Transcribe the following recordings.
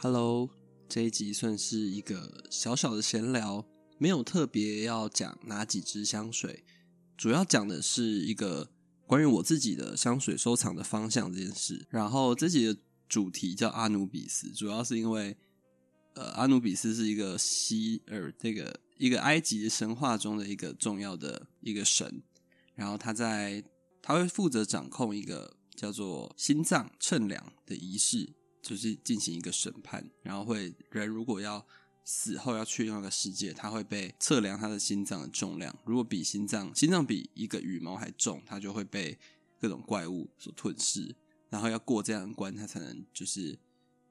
Hello，这一集算是一个小小的闲聊，没有特别要讲哪几支香水，主要讲的是一个关于我自己的香水收藏的方向这件事。然后这集的主题叫阿努比斯，主要是因为，呃，阿努比斯是一个希尔这个一个埃及神话中的一个重要的一个神，然后他在他会负责掌控一个叫做心脏称量的仪式，就是进行一个审判，然后会人如果要死后要去那个世界，他会被测量他的心脏的重量，如果比心脏心脏比一个羽毛还重，他就会被各种怪物所吞噬，然后要过这样的关，他才能就是。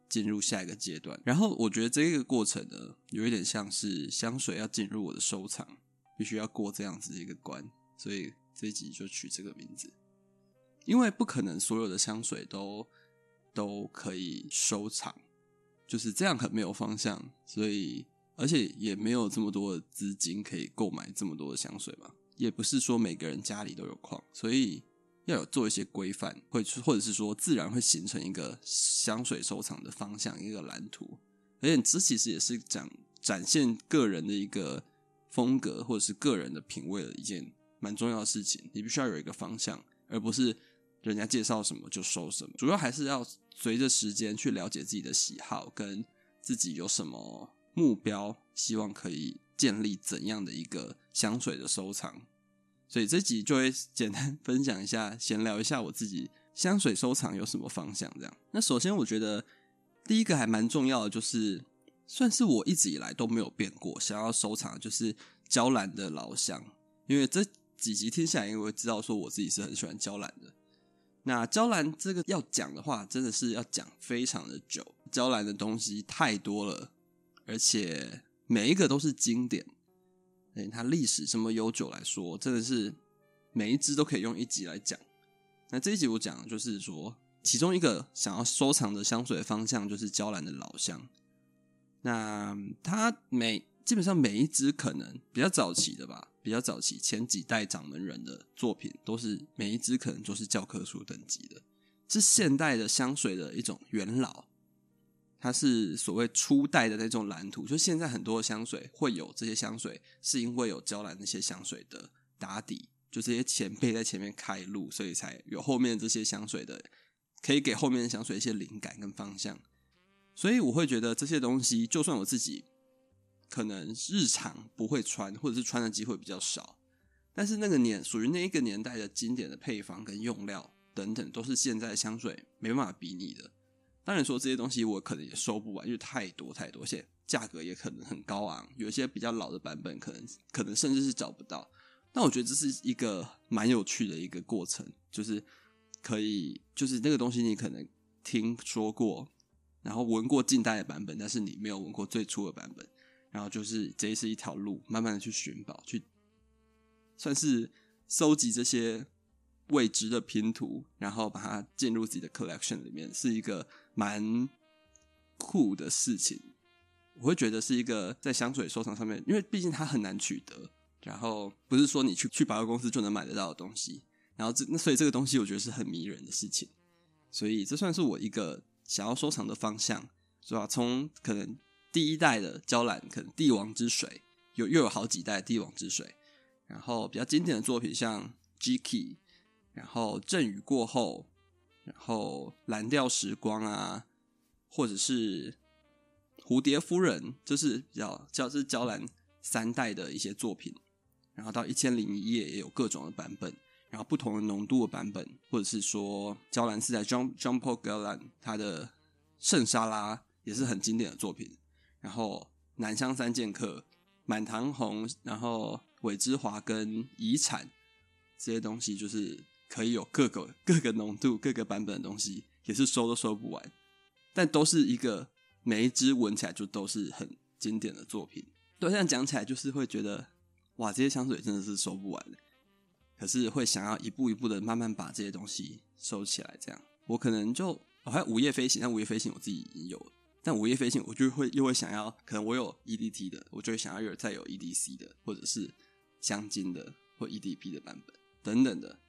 进入下一个阶段，然后我觉得这个过程呢，有一点像是香水要进入我的收藏，必须要过这样子的一个关，所以这一集就取这个名字。因为不可能所有的香水都都可以收藏，就是这样很没有方向，所以而且也没有这么多的资金可以购买这么多的香水嘛，也不是说每个人家里都有矿，所以。要有做一些规范，会或者是说自然会形成一个香水收藏的方向，一个蓝图。而且这其实也是讲展现个人的一个风格，或者是个人的品味的一件蛮重要的事情。你必须要有一个方向，而不是人家介绍什么就收什么。主要还是要随着时间去了解自己的喜好，跟自己有什么目标，希望可以建立怎样的一个香水的收藏。所以这集就会简单分享一下，闲聊一下我自己香水收藏有什么方向。这样，那首先我觉得第一个还蛮重要的，就是算是我一直以来都没有变过，想要收藏就是娇兰的老香。因为这几集听下来，因为我知道说我自己是很喜欢娇兰的。那娇兰这个要讲的话，真的是要讲非常的久。娇兰的东西太多了，而且每一个都是经典。对，它历史这么悠久来说，真的是每一支都可以用一集来讲。那这一集我讲的就是说，其中一个想要收藏的香水的方向就是娇兰的老香。那它每基本上每一支可能比较早期的吧，比较早期前几代掌门人的作品，都是每一支可能都是教科书等级的，是现代的香水的一种元老。它是所谓初代的那种蓝图，就现在很多香水会有这些香水，是因为有娇兰那些香水的打底，就这些前辈在前面开路，所以才有后面这些香水的，可以给后面的香水一些灵感跟方向。所以我会觉得这些东西，就算我自己可能日常不会穿，或者是穿的机会比较少，但是那个年属于那一个年代的经典的配方跟用料等等，都是现在香水没办法比拟的。当然说这些东西我可能也收不完，因为太多太多，而且价格也可能很高昂。有一些比较老的版本，可能可能甚至是找不到。但我觉得这是一个蛮有趣的一个过程，就是可以，就是那个东西你可能听说过，然后闻过近代的版本，但是你没有闻过最初的版本。然后就是这是一条路，慢慢的去寻宝，去算是收集这些未知的拼图，然后把它进入自己的 collection 里面，是一个蛮酷的事情。我会觉得是一个在香水收藏上面，因为毕竟它很难取得，然后不是说你去去百货公司就能买得到的东西。然后这那所以这个东西我觉得是很迷人的事情。所以这算是我一个想要收藏的方向，是吧？从可能第一代的娇兰，可能帝王之水，有又有好几代帝王之水，然后比较经典的作品像 G.K.。然后阵雨过后，然后蓝调时光啊，或者是蝴蝶夫人，就是比较叫是娇兰三代的一些作品。然后到一千零一夜也有各种的版本，然后不同的浓度的版本，或者是说娇兰四代 Jean Jean Paul Gaultier 他的圣莎拉也是很经典的作品。然后南香三剑客、满堂红，然后韦之华跟遗产这些东西就是。可以有各个各个浓度、各个版本的东西，也是收都收不完，但都是一个每一支闻起来就都是很经典的作品。对，这样讲起来就是会觉得，哇，这些香水真的是收不完的。可是会想要一步一步的慢慢把这些东西收起来。这样，我可能就我还有午夜飞行，但午夜飞行我自己已经有了，但午夜飞行我就会又会想要，可能我有 EDT 的，我就会想要有再有 EDC 的，或者是香精的或 EDP 的版本等等的。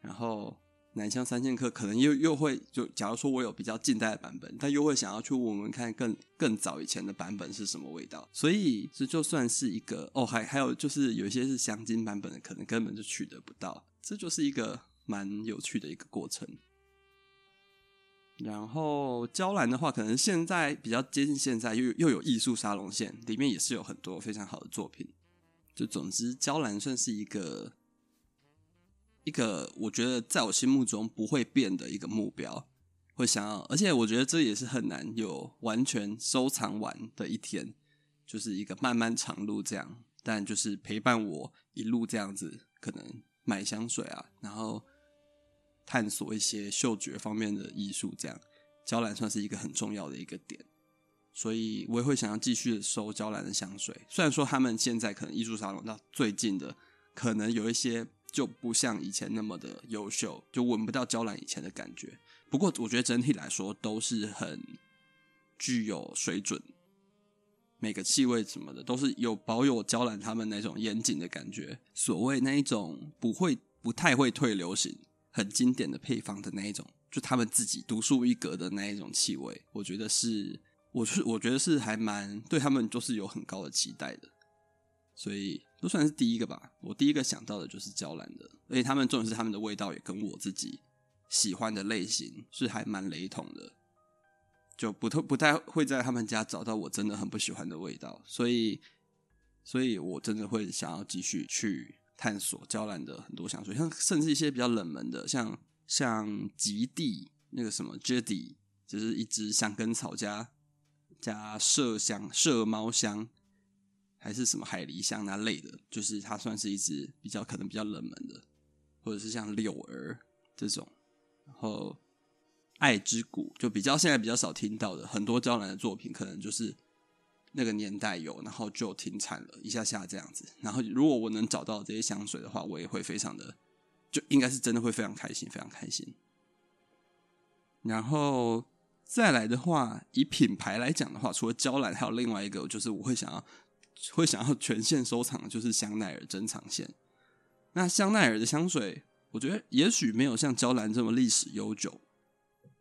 然后南香三剑客可能又又会就，假如说我有比较近代的版本，但又会想要去闻闻看更更早以前的版本是什么味道，所以这就算是一个哦，还还有就是有一些是香精版本的，可能根本就取得不到，这就是一个蛮有趣的一个过程。然后娇兰的话，可能现在比较接近现在，又又有艺术沙龙线，里面也是有很多非常好的作品。就总之，娇兰算是一个。一个我觉得在我心目中不会变的一个目标，会想要，而且我觉得这也是很难有完全收藏完的一天，就是一个漫漫长路这样。但就是陪伴我一路这样子，可能买香水啊，然后探索一些嗅觉方面的艺术，这样娇兰算是一个很重要的一个点，所以我也会想要继续收娇兰的香水。虽然说他们现在可能艺术沙龙到最近的，可能有一些。就不像以前那么的优秀，就闻不到娇兰以前的感觉。不过我觉得整体来说都是很具有水准，每个气味什么的都是有保有娇兰他们那种严谨的感觉。所谓那一种不会不太会退流行、很经典的配方的那一种，就他们自己独树一格的那一种气味，我觉得是，我是我觉得是还蛮对他们就是有很高的期待的。所以都算是第一个吧。我第一个想到的就是娇兰的，而且他们重点是他们的味道也跟我自己喜欢的类型是还蛮雷同的，就不太不太会在他们家找到我真的很不喜欢的味道。所以，所以我真的会想要继续去探索娇兰的很多香水，像甚至一些比较冷门的，像像极地那个什么 Jedi，就是一支香根草加加麝香麝猫香。还是什么海狸香那类的，就是它算是一支比较可能比较冷门的，或者是像柳儿这种，然后爱之谷就比较现在比较少听到的，很多娇兰的作品可能就是那个年代有，然后就停产了一下下这样子。然后如果我能找到这些香水的话，我也会非常的，就应该是真的会非常开心，非常开心。然后再来的话，以品牌来讲的话，除了娇兰，还有另外一个，就是我会想要。会想要全线收藏的就是香奈儿珍藏线。那香奈儿的香水，我觉得也许没有像娇兰这么历史悠久，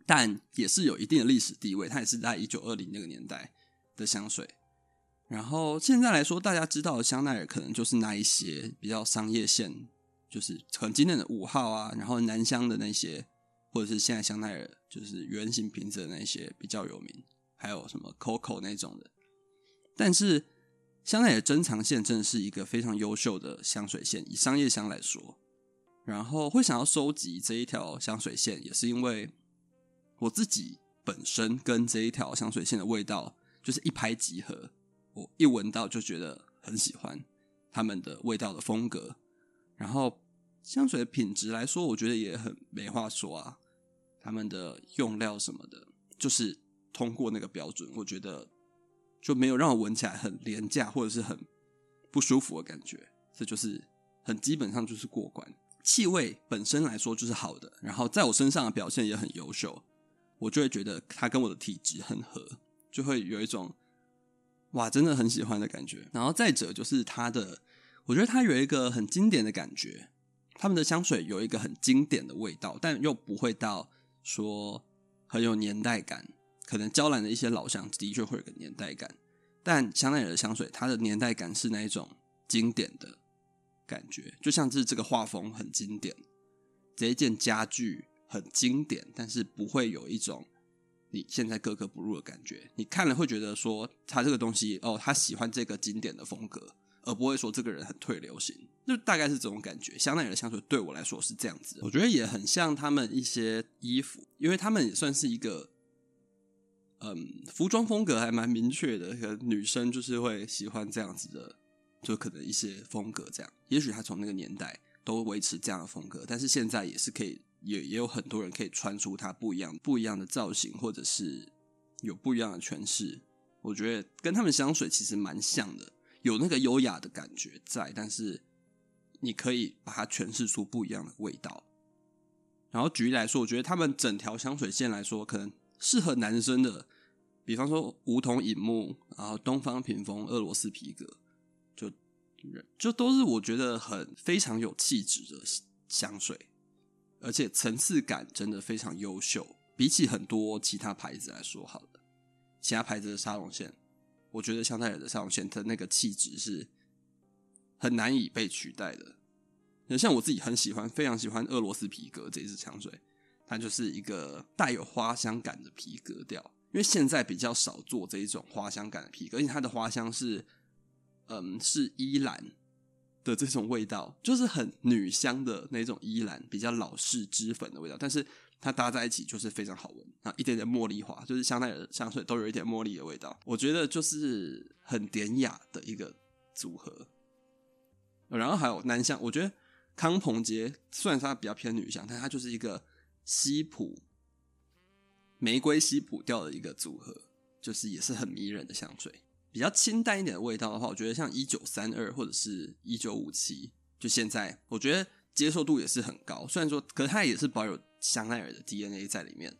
但也是有一定的历史地位。它也是在一九二零那个年代的香水。然后现在来说，大家知道的香奈儿可能就是那一些比较商业线，就是很经典的五号啊，然后男香的那些，或者是现在香奈儿就是圆形瓶子的那些比较有名，还有什么 Coco 那种的，但是。香奈儿珍藏线真的是一个非常优秀的香水线，以商业香来说，然后会想要收集这一条香水线，也是因为我自己本身跟这一条香水线的味道就是一拍即合，我一闻到就觉得很喜欢他们的味道的风格，然后香水的品质来说，我觉得也很没话说啊，他们的用料什么的，就是通过那个标准，我觉得。就没有让我闻起来很廉价或者是很不舒服的感觉，这就是很基本上就是过关。气味本身来说就是好的，然后在我身上的表现也很优秀，我就会觉得它跟我的体质很合，就会有一种哇，真的很喜欢的感觉。然后再者就是它的，我觉得它有一个很经典的感觉，他们的香水有一个很经典的味道，但又不会到说很有年代感。可能娇兰的一些老香的确会有个年代感，但香奈儿的香水，它的年代感是那一种经典的感觉，就像是这个画风很经典，这一件家具很经典，但是不会有一种你现在格格不入的感觉。你看了会觉得说，他这个东西哦，他喜欢这个经典的风格，而不会说这个人很退流行，就大概是这种感觉。香奈儿的香水对我来说是这样子，我觉得也很像他们一些衣服，因为他们也算是一个。嗯，服装风格还蛮明确的，可能女生就是会喜欢这样子的，就可能一些风格这样。也许他从那个年代都维持这样的风格，但是现在也是可以，也也有很多人可以穿出它不一样、不一样的造型，或者是有不一样的诠释。我觉得跟他们香水其实蛮像的，有那个优雅的感觉在，但是你可以把它诠释出不一样的味道。然后举例来说，我觉得他们整条香水线来说，可能。适合男生的，比方说梧桐影木，然后东方屏风、俄罗斯皮革，就就都是我觉得很非常有气质的香水。而且层次感真的非常优秀。比起很多其他牌子来说，好了，其他牌子的沙龙线，我觉得香奈儿的沙龙线的那个气质是很难以被取代的。那像我自己很喜欢，非常喜欢俄罗斯皮革这一支香水，它就是一个带有花香感的皮革调。因为现在比较少做这一种花香感的皮革，而且它的花香是，嗯，是依兰的这种味道，就是很女香的那种依兰，比较老式脂粉的味道，但是。它搭在一起就是非常好闻啊，一点点茉莉花，就是香奈儿香水都有一点茉莉的味道，我觉得就是很典雅的一个组合。然后还有男香，我觉得康朋杰虽然它比较偏女香，但它就是一个西普玫瑰西普调的一个组合，就是也是很迷人的香水。比较清淡一点的味道的话，我觉得像一九三二或者是一九五七，就现在我觉得接受度也是很高。虽然说，可是它也是保有。香奈儿的 DNA 在里面，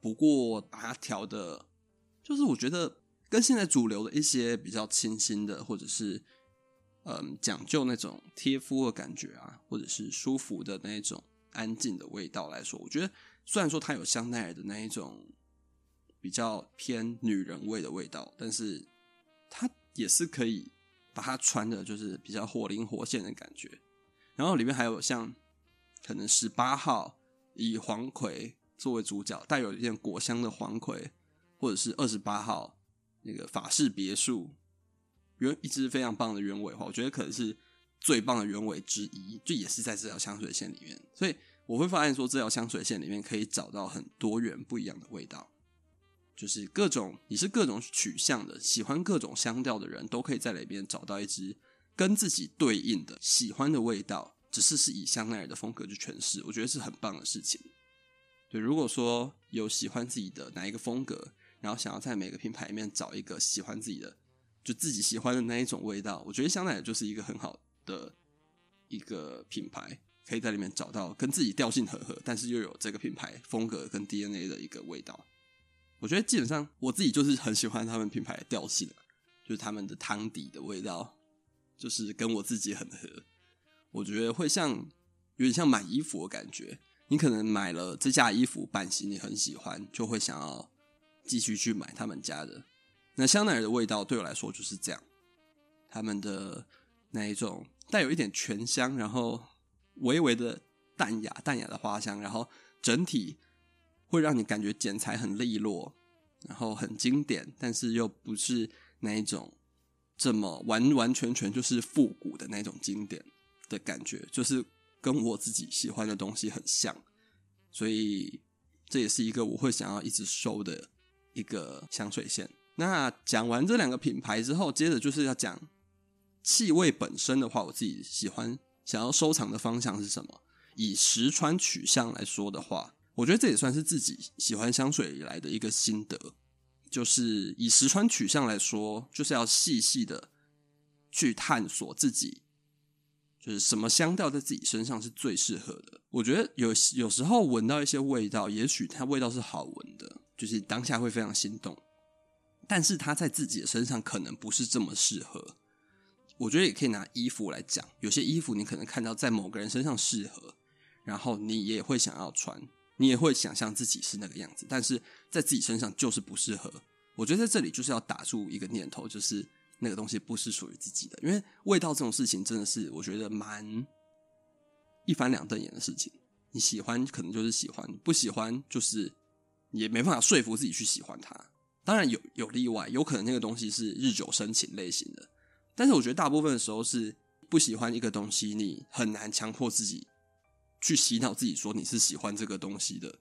不过把它调的，就是我觉得跟现在主流的一些比较清新的，或者是嗯讲究那种贴肤的感觉啊，或者是舒服的那种安静的味道来说，我觉得虽然说它有香奈儿的那一种比较偏女人味的味道，但是它也是可以把它穿的，就是比较活灵活现的感觉。然后里面还有像可能十八号。以黄葵作为主角，带有一点果香的黄葵，或者是二十八号那个法式别墅，原一支非常棒的鸢尾花，我觉得可能是最棒的鸢尾之一，就也是在这条香水线里面。所以我会发现说，这条香水线里面可以找到很多元不一样的味道，就是各种你是各种取向的，喜欢各种香调的人都可以在里边找到一支跟自己对应的喜欢的味道。只是是以香奈儿的风格去诠释，我觉得是很棒的事情。对，如果说有喜欢自己的哪一个风格，然后想要在每个品牌里面找一个喜欢自己的，就自己喜欢的那一种味道，我觉得香奈儿就是一个很好的一个品牌，可以在里面找到跟自己调性合合，但是又有这个品牌风格跟 DNA 的一个味道。我觉得基本上我自己就是很喜欢他们品牌的调性，就是他们的汤底的味道，就是跟我自己很合。我觉得会像有点像买衣服的感觉，你可能买了这件衣服版型你很喜欢，就会想要继续去买他们家的。那香奈儿的味道对我来说就是这样，他们的那一种带有一点醛香，然后微微的淡雅淡雅的花香，然后整体会让你感觉剪裁很利落，然后很经典，但是又不是那一种这么完完全全就是复古的那种经典。的感觉就是跟我自己喜欢的东西很像，所以这也是一个我会想要一直收的一个香水线。那讲完这两个品牌之后，接着就是要讲气味本身的话，我自己喜欢想要收藏的方向是什么？以实穿取向来说的话，我觉得这也算是自己喜欢香水以来的一个心得，就是以实穿取向来说，就是要细细的去探索自己。就是什么香调在自己身上是最适合的？我觉得有有时候闻到一些味道，也许它味道是好闻的，就是当下会非常心动，但是它在自己的身上可能不是这么适合。我觉得也可以拿衣服来讲，有些衣服你可能看到在某个人身上适合，然后你也会想要穿，你也会想象自己是那个样子，但是在自己身上就是不适合。我觉得在这里就是要打住一个念头，就是。那个东西不是属于自己的，因为味道这种事情真的是我觉得蛮一翻两瞪眼的事情。你喜欢可能就是喜欢，不喜欢就是也没办法说服自己去喜欢它。当然有有例外，有可能那个东西是日久生情类型的，但是我觉得大部分的时候是不喜欢一个东西，你很难强迫自己去洗脑自己说你是喜欢这个东西的。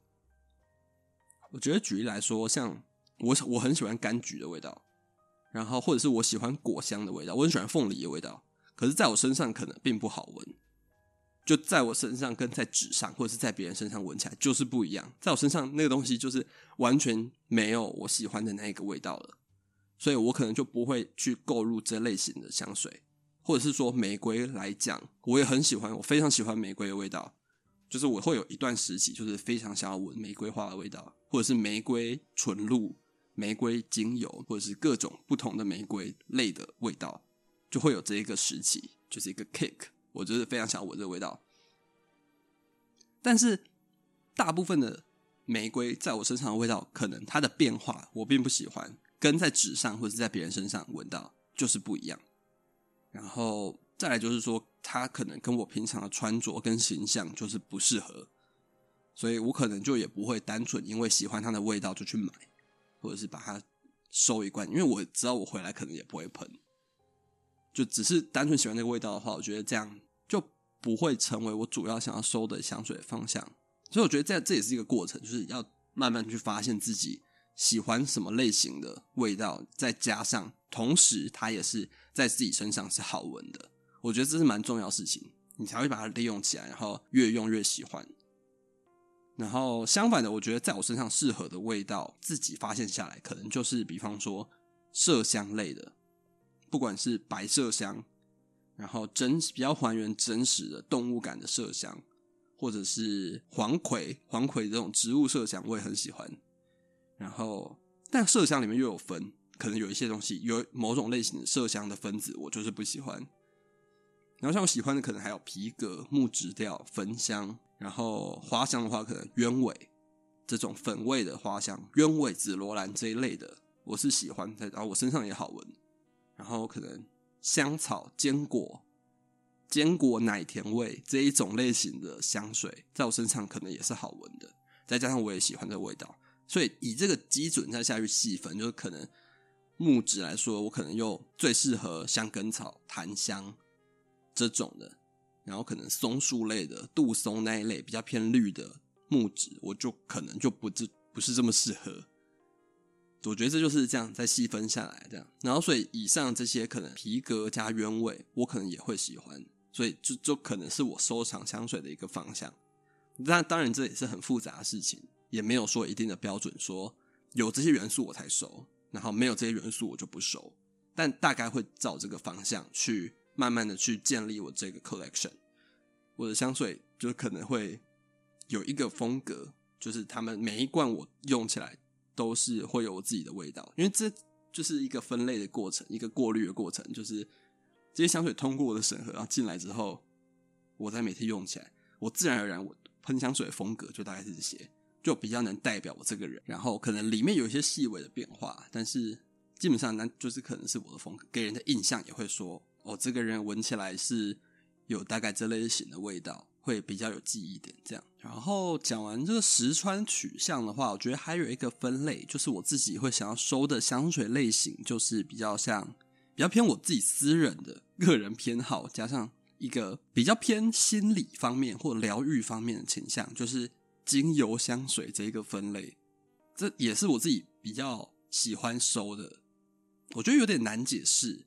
我觉得举例来说，像我我很喜欢柑橘的味道。然后，或者是我喜欢果香的味道，我很喜欢凤梨的味道，可是在我身上可能并不好闻。就在我身上跟在纸上，或者是在别人身上闻起来就是不一样。在我身上那个东西就是完全没有我喜欢的那一个味道了，所以我可能就不会去购入这类型的香水，或者是说玫瑰来讲，我也很喜欢，我非常喜欢玫瑰的味道，就是我会有一段时期就是非常想要闻玫瑰花的味道，或者是玫瑰纯露。玫瑰精油，或者是各种不同的玫瑰类的味道，就会有这一个时期，就是一个 kick。我就是非常想要闻这个味道。但是大部分的玫瑰在我身上的味道，可能它的变化我并不喜欢，跟在纸上或者是在别人身上闻到就是不一样。然后再来就是说，它可能跟我平常的穿着跟形象就是不适合，所以我可能就也不会单纯因为喜欢它的味道就去买，或者是把它收一罐，因为我知道我回来可能也不会喷。就只是单纯喜欢那个味道的话，我觉得这样就不会成为我主要想要收的香水方向。所以我觉得这这也是一个过程，就是要慢慢去发现自己喜欢什么类型的味道，再加上同时它也是在自己身上是好闻的。我觉得这是蛮重要的事情，你才会把它利用起来，然后越用越喜欢。然后相反的，我觉得在我身上适合的味道，自己发现下来，可能就是比方说麝香类的，不管是白麝香，然后真比较还原真实的动物感的麝香。或者是黄葵，黄葵这种植物麝香我也很喜欢。然后，但麝香里面又有分，可能有一些东西有某种类型的麝香的分子，我就是不喜欢。然后像我喜欢的，可能还有皮革、木质调、焚香。然后花香的话，可能鸢尾这种粉味的花香，鸢尾、紫罗兰这一类的，我是喜欢的。然后我身上也好闻。然后可能香草、坚果。坚果奶甜味这一种类型的香水，在我身上可能也是好闻的，再加上我也喜欢这个味道，所以以这个基准再下去细分，就是可能木质来说，我可能又最适合香根草、檀香这种的，然后可能松树类的杜松那一类比较偏绿的木质，我就可能就不这不是这么适合。我觉得这就是这样再细分下来这样，然后所以以上这些可能皮革加鸢尾，我可能也会喜欢。所以就就可能是我收藏香水的一个方向，但当然这也是很复杂的事情，也没有说一定的标准，说有这些元素我才收，然后没有这些元素我就不收。但大概会照这个方向去慢慢的去建立我这个 collection。我的香水就可能会有一个风格，就是他们每一罐我用起来都是会有我自己的味道，因为这就是一个分类的过程，一个过滤的过程，就是。这些香水通过我的审核，然后进来之后，我再每天用起来，我自然而然我喷香水的风格就大概是这些，就比较能代表我这个人。然后可能里面有一些细微的变化，但是基本上那就是可能是我的风格，给人的印象也会说，哦，这个人闻起来是有大概这类型的味道，会比较有记忆点。这样，然后讲完这个实穿取向的话，我觉得还有一个分类，就是我自己会想要收的香水类型，就是比较像。比较偏我自己私人的个人偏好，加上一个比较偏心理方面或疗愈方面的倾向，就是精油香水这一个分类，这也是我自己比较喜欢收的。我觉得有点难解释，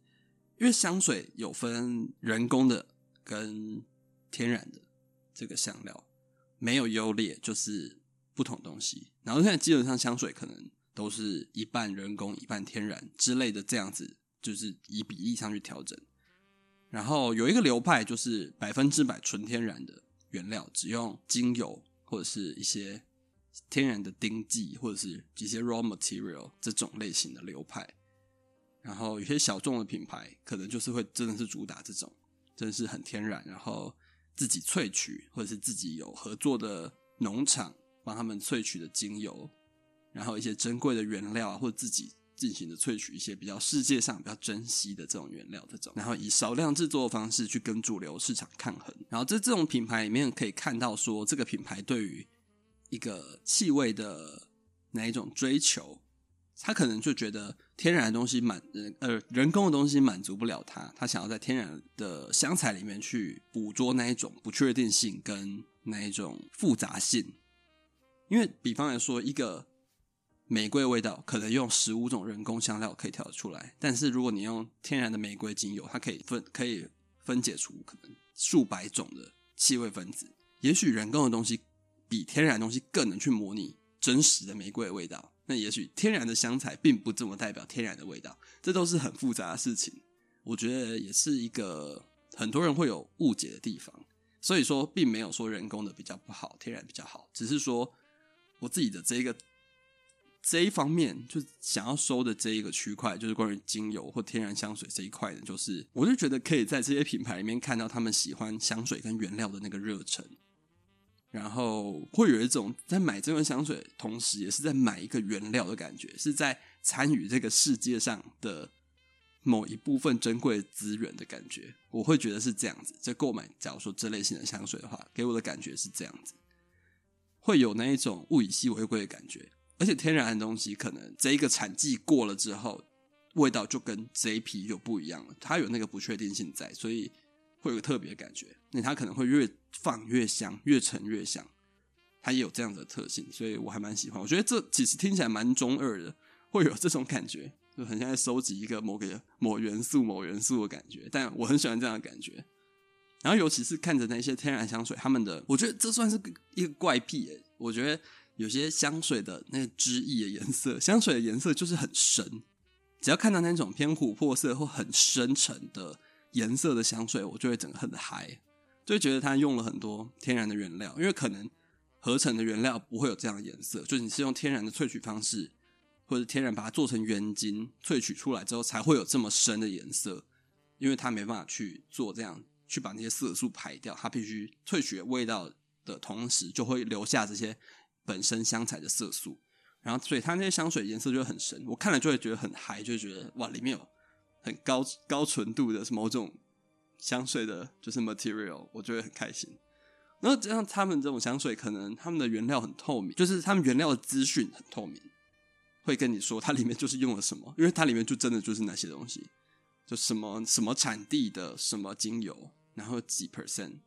因为香水有分人工的跟天然的这个香料，没有优劣，就是不同东西。然后现在基本上香水可能都是一半人工一半天然之类的这样子。就是以比例上去调整，然后有一个流派就是百分之百纯天然的原料，只用精油或者是一些天然的丁剂，或者是一些 raw material 这种类型的流派。然后有些小众的品牌可能就是会真的是主打这种，真的是很天然，然后自己萃取或者是自己有合作的农场帮他们萃取的精油，然后一些珍贵的原料啊，或者自己。进行的萃取一些比较世界上比较珍惜的这种原料，这种，然后以少量制作的方式去跟主流市场抗衡。然后在这种品牌里面可以看到，说这个品牌对于一个气味的哪一种追求，他可能就觉得天然的东西满呃人工的东西满足不了他，他想要在天然的香材里面去捕捉那一种不确定性跟那一种复杂性。因为比方来说一个。玫瑰味道可能用十五种人工香料可以调得出来，但是如果你用天然的玫瑰精油，它可以分可以分解出可能数百种的气味分子。也许人工的东西比天然东西更能去模拟真实的玫瑰味道。那也许天然的香材并不这么代表天然的味道，这都是很复杂的事情。我觉得也是一个很多人会有误解的地方。所以说，并没有说人工的比较不好，天然比较好，只是说我自己的这一个。这一方面，就想要收的这一个区块，就是关于精油或天然香水这一块的，就是我就觉得可以在这些品牌里面看到他们喜欢香水跟原料的那个热忱，然后会有一种在买这罐香水，同时也是在买一个原料的感觉，是在参与这个世界上的某一部分珍贵资源的感觉。我会觉得是这样子。在购买，假如说这类型的香水的话，给我的感觉是这样子，会有那一种物以稀为贵的感觉。而且天然的东西，可能这一个产季过了之后，味道就跟这一批就不一样了。它有那个不确定性在，所以。会有特别的感觉，那它可能会越放越香，越陈越香，它也有这样的特性，所以我还蛮喜欢。我觉得这其实听起来蛮中二的，会有这种感觉，就很像在收集一个某个某元素、某元素的感觉。但我很喜欢这样的感觉。然后尤其是看着那些天然香水，他们的，我觉得这算是一个怪癖诶。我觉得有些香水的那个汁液的颜色，香水的颜色就是很深，只要看到那种偏琥珀色或很深沉的。颜色的香水，我就会整个很嗨，就会觉得它用了很多天然的原料，因为可能合成的原料不会有这样的颜色，就是你是用天然的萃取方式，或者天然把它做成原精萃取出来之后，才会有这么深的颜色，因为它没办法去做这样去把那些色素排掉，它必须萃取味道的同时，就会留下这些本身香材的色素，然后所以它那些香水颜色就很深，我看了就会觉得很嗨，就觉得哇里面有。很高高纯度的某种香水的，就是 material，我觉得很开心。然后这样，他们这种香水可能他们的原料很透明，就是他们原料的资讯很透明，会跟你说它里面就是用了什么，因为它里面就真的就是那些东西，就什么什么产地的什么精油，然后几 percent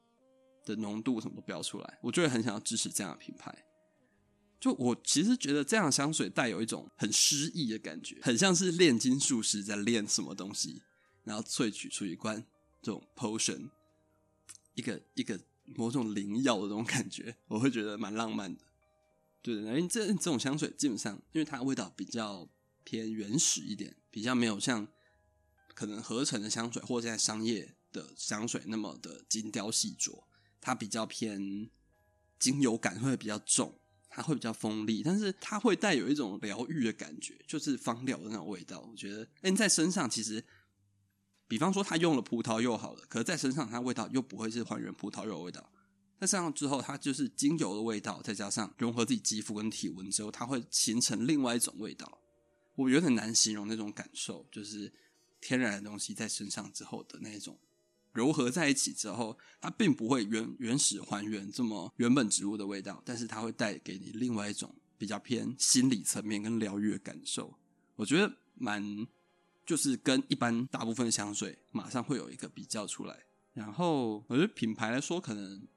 的浓度什么都标出来，我就会很想要支持这样的品牌。就我其实觉得这样香水带有一种很诗意的感觉，很像是炼金术师在炼什么东西，然后萃取出一罐这种 potion，一个一个某种灵药的这种感觉，我会觉得蛮浪漫的。对的，因为这这种香水基本上，因为它味道比较偏原始一点，比较没有像可能合成的香水或者在商业的香水那么的精雕细琢，它比较偏精油感会比较重。它会比较锋利，但是它会带有一种疗愈的感觉，就是芳疗的那种味道。我觉得，哎，在身上其实，比方说它用了葡萄柚好了，可是在身上它味道又不会是还原葡萄柚味道。在身上之后，它就是精油的味道，再加上融合自己肌肤跟体温之后，它会形成另外一种味道。我有点难形容那种感受，就是天然的东西在身上之后的那种。柔合在一起之后，它并不会原原始还原这么原本植物的味道，但是它会带给你另外一种比较偏心理层面跟疗愈的感受。我觉得蛮就是跟一般大部分的香水马上会有一个比较出来。然后我觉得品牌来说，可能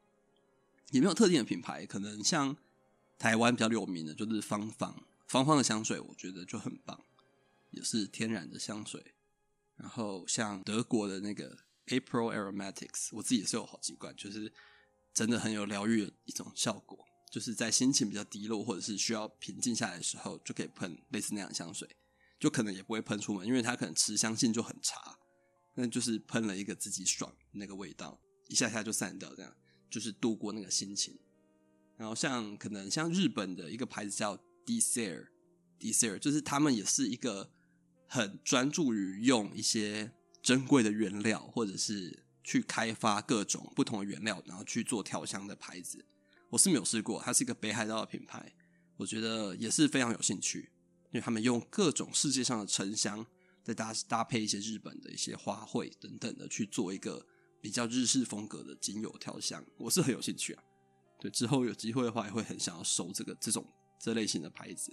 也没有特定的品牌，可能像台湾比较有名的就是芳芳芳芳的香水，我觉得就很棒，也是天然的香水。然后像德国的那个。April Aromatics，我自己也是有好习惯，就是真的很有疗愈的一种效果。就是在心情比较低落或者是需要平静下来的时候，就可以喷类似那样的香水，就可能也不会喷出门，因为它可能持香性就很差。那就是喷了一个自己爽那个味道，一下下就散掉，这样就是度过那个心情。然后像可能像日本的一个牌子叫 d e s e r d e s e r 就是他们也是一个很专注于用一些。珍贵的原料，或者是去开发各种不同的原料，然后去做调香的牌子，我是没有试过。它是一个北海道的品牌，我觉得也是非常有兴趣，因为他们用各种世界上的沉香，再搭搭配一些日本的一些花卉等等的去做一个比较日式风格的精油调香，我是很有兴趣啊。对，之后有机会的话，也会很想要收这个这种这类型的牌子。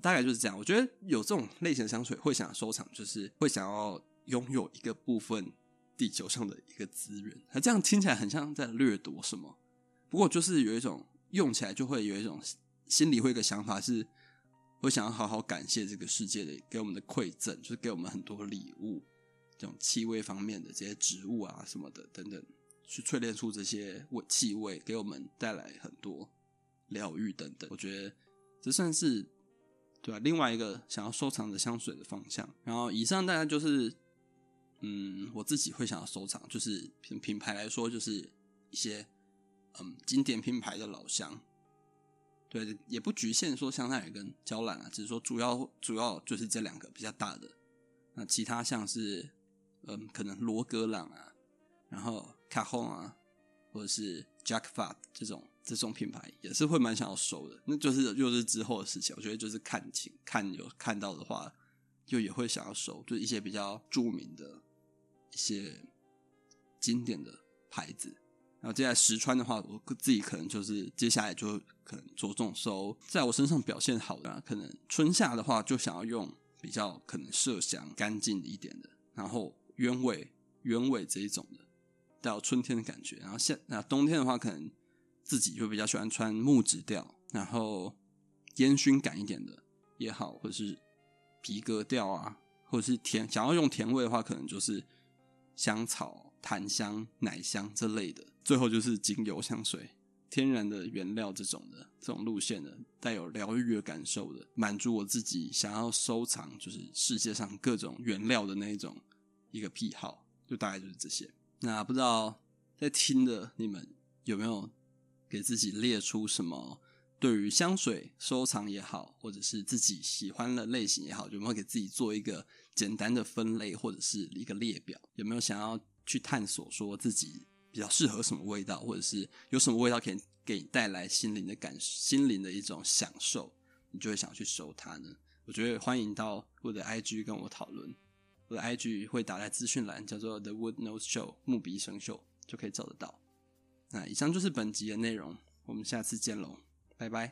大概就是这样。我觉得有这种类型的香水，会想要收藏，就是会想要。拥有一个部分地球上的一个资源，它这样听起来很像在掠夺什么。不过就是有一种用起来就会有一种心里会有一个想法，是会想要好好感谢这个世界的给我们的馈赠，就是给我们很多礼物，这种气味方面的这些植物啊什么的等等，去淬炼出这些味气味，给我们带来很多疗愈等等。我觉得这算是对吧？另外一个想要收藏的香水的方向。然后以上大概就是。嗯，我自己会想要收藏，就是品品牌来说，就是一些嗯经典品牌的老香，对，也不局限说香奈儿跟娇兰啊，只是说主要主要就是这两个比较大的。那其他像是嗯可能罗格朗啊，然后卡红啊，或者是 Jack Far 这种这种品牌也是会蛮想要收的，那就是又是之后的事情。我觉得就是看情看有看到的话，就也会想要收，就是一些比较著名的一些经典的牌子。然后接下来实穿的话，我自己可能就是接下来就可能着重收在我身上表现好的，可能春夏的话就想要用比较可能麝香干净一点的，然后鸢尾鸢尾这一种的，带有春天的感觉。然后夏那冬天的话，可能。自己就比较喜欢穿木质调，然后烟熏感一点的也好，或者是皮革调啊，或者是甜，想要用甜味的话，可能就是香草、檀香、奶香这类的。最后就是精油香水，天然的原料这种的这种路线的，带有疗愈的感受的，满足我自己想要收藏，就是世界上各种原料的那一种一个癖好，就大概就是这些。那不知道在听的你们有没有？给自己列出什么对于香水收藏也好，或者是自己喜欢的类型也好，有没有给自己做一个简单的分类或者是一个列表？有没有想要去探索说自己比较适合什么味道，或者是有什么味道可以给你带来心灵的感、心灵的一种享受，你就会想去收它呢？我觉得欢迎到我的 IG 跟我讨论，我的 IG 会打在资讯栏，叫做 The Wood Nose Show 木鼻生锈，就可以找得到。那以上就是本集的内容，我们下次见喽，拜拜。